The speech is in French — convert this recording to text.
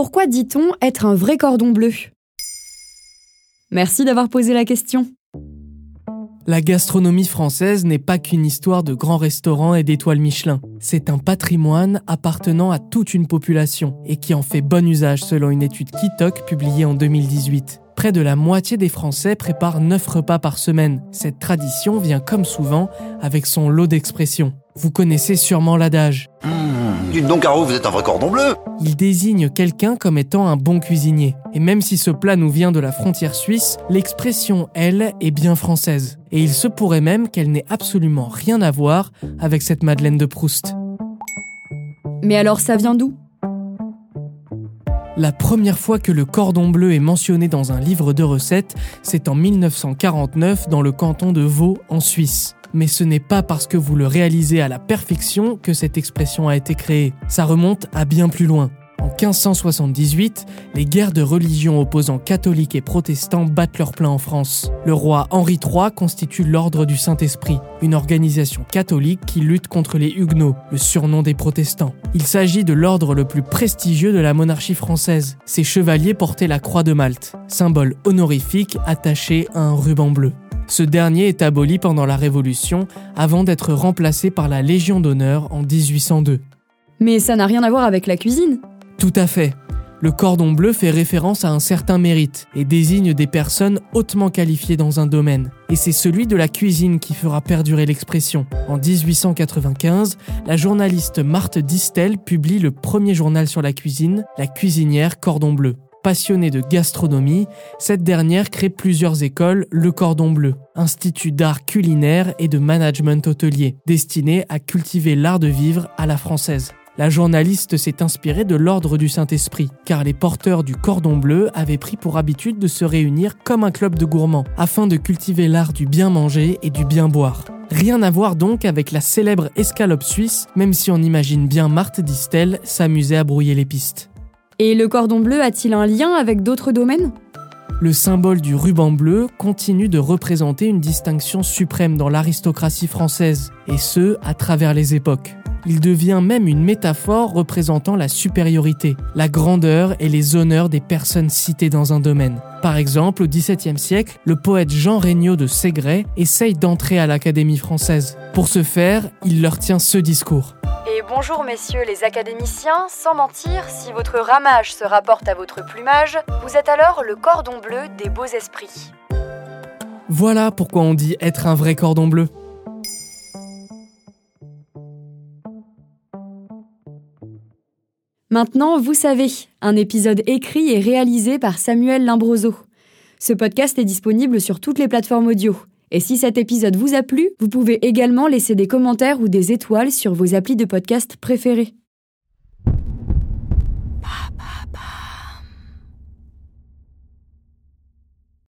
Pourquoi dit-on être un vrai cordon bleu? Merci d'avoir posé la question. La gastronomie française n'est pas qu'une histoire de grands restaurants et d'étoiles Michelin. C'est un patrimoine appartenant à toute une population et qui en fait bon usage selon une étude Kitok publiée en 2018. Près de la moitié des Français préparent 9 repas par semaine. Cette tradition vient comme souvent avec son lot d'expressions. Vous connaissez sûrement l'adage. Mmh, dites donc, Caro, vous êtes un vrai cordon bleu Il désigne quelqu'un comme étant un bon cuisinier. Et même si ce plat nous vient de la frontière suisse, l'expression, elle, est bien française. Et il se pourrait même qu'elle n'ait absolument rien à voir avec cette Madeleine de Proust. Mais alors ça vient d'où? La première fois que le cordon bleu est mentionné dans un livre de recettes, c'est en 1949 dans le canton de Vaud, en Suisse. Mais ce n'est pas parce que vous le réalisez à la perfection que cette expression a été créée. Ça remonte à bien plus loin. En 1578, les guerres de religion opposant catholiques et protestants battent leur plein en France. Le roi Henri III constitue l'Ordre du Saint-Esprit, une organisation catholique qui lutte contre les Huguenots, le surnom des protestants. Il s'agit de l'ordre le plus prestigieux de la monarchie française. Ces chevaliers portaient la croix de Malte, symbole honorifique attaché à un ruban bleu. Ce dernier est aboli pendant la Révolution avant d'être remplacé par la Légion d'honneur en 1802. Mais ça n'a rien à voir avec la cuisine. Tout à fait. Le cordon bleu fait référence à un certain mérite et désigne des personnes hautement qualifiées dans un domaine. Et c'est celui de la cuisine qui fera perdurer l'expression. En 1895, la journaliste Marthe Distel publie le premier journal sur la cuisine, La cuisinière Cordon Bleu. Passionnée de gastronomie, cette dernière crée plusieurs écoles, le Cordon Bleu, institut d'art culinaire et de management hôtelier, destiné à cultiver l'art de vivre à la française. La journaliste s'est inspirée de l'ordre du Saint-Esprit, car les porteurs du cordon bleu avaient pris pour habitude de se réunir comme un club de gourmands, afin de cultiver l'art du bien manger et du bien boire. Rien à voir donc avec la célèbre escalope suisse, même si on imagine bien Marthe Distel s'amuser à brouiller les pistes. Et le cordon bleu a-t-il un lien avec d'autres domaines? Le symbole du ruban bleu continue de représenter une distinction suprême dans l'aristocratie française, et ce, à travers les époques. Il devient même une métaphore représentant la supériorité, la grandeur et les honneurs des personnes citées dans un domaine. Par exemple, au XVIIe siècle, le poète Jean Regnault de Ségret essaye d'entrer à l'Académie française. Pour ce faire, il leur tient ce discours. Et bonjour messieurs les académiciens, sans mentir, si votre ramage se rapporte à votre plumage, vous êtes alors le cordon bleu des beaux esprits. Voilà pourquoi on dit être un vrai cordon bleu. Maintenant, vous savez, un épisode écrit et réalisé par Samuel Limbroso. Ce podcast est disponible sur toutes les plateformes audio. Et si cet épisode vous a plu, vous pouvez également laisser des commentaires ou des étoiles sur vos applis de podcast préférés.